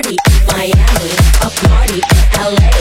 party, Miami, a party, LA.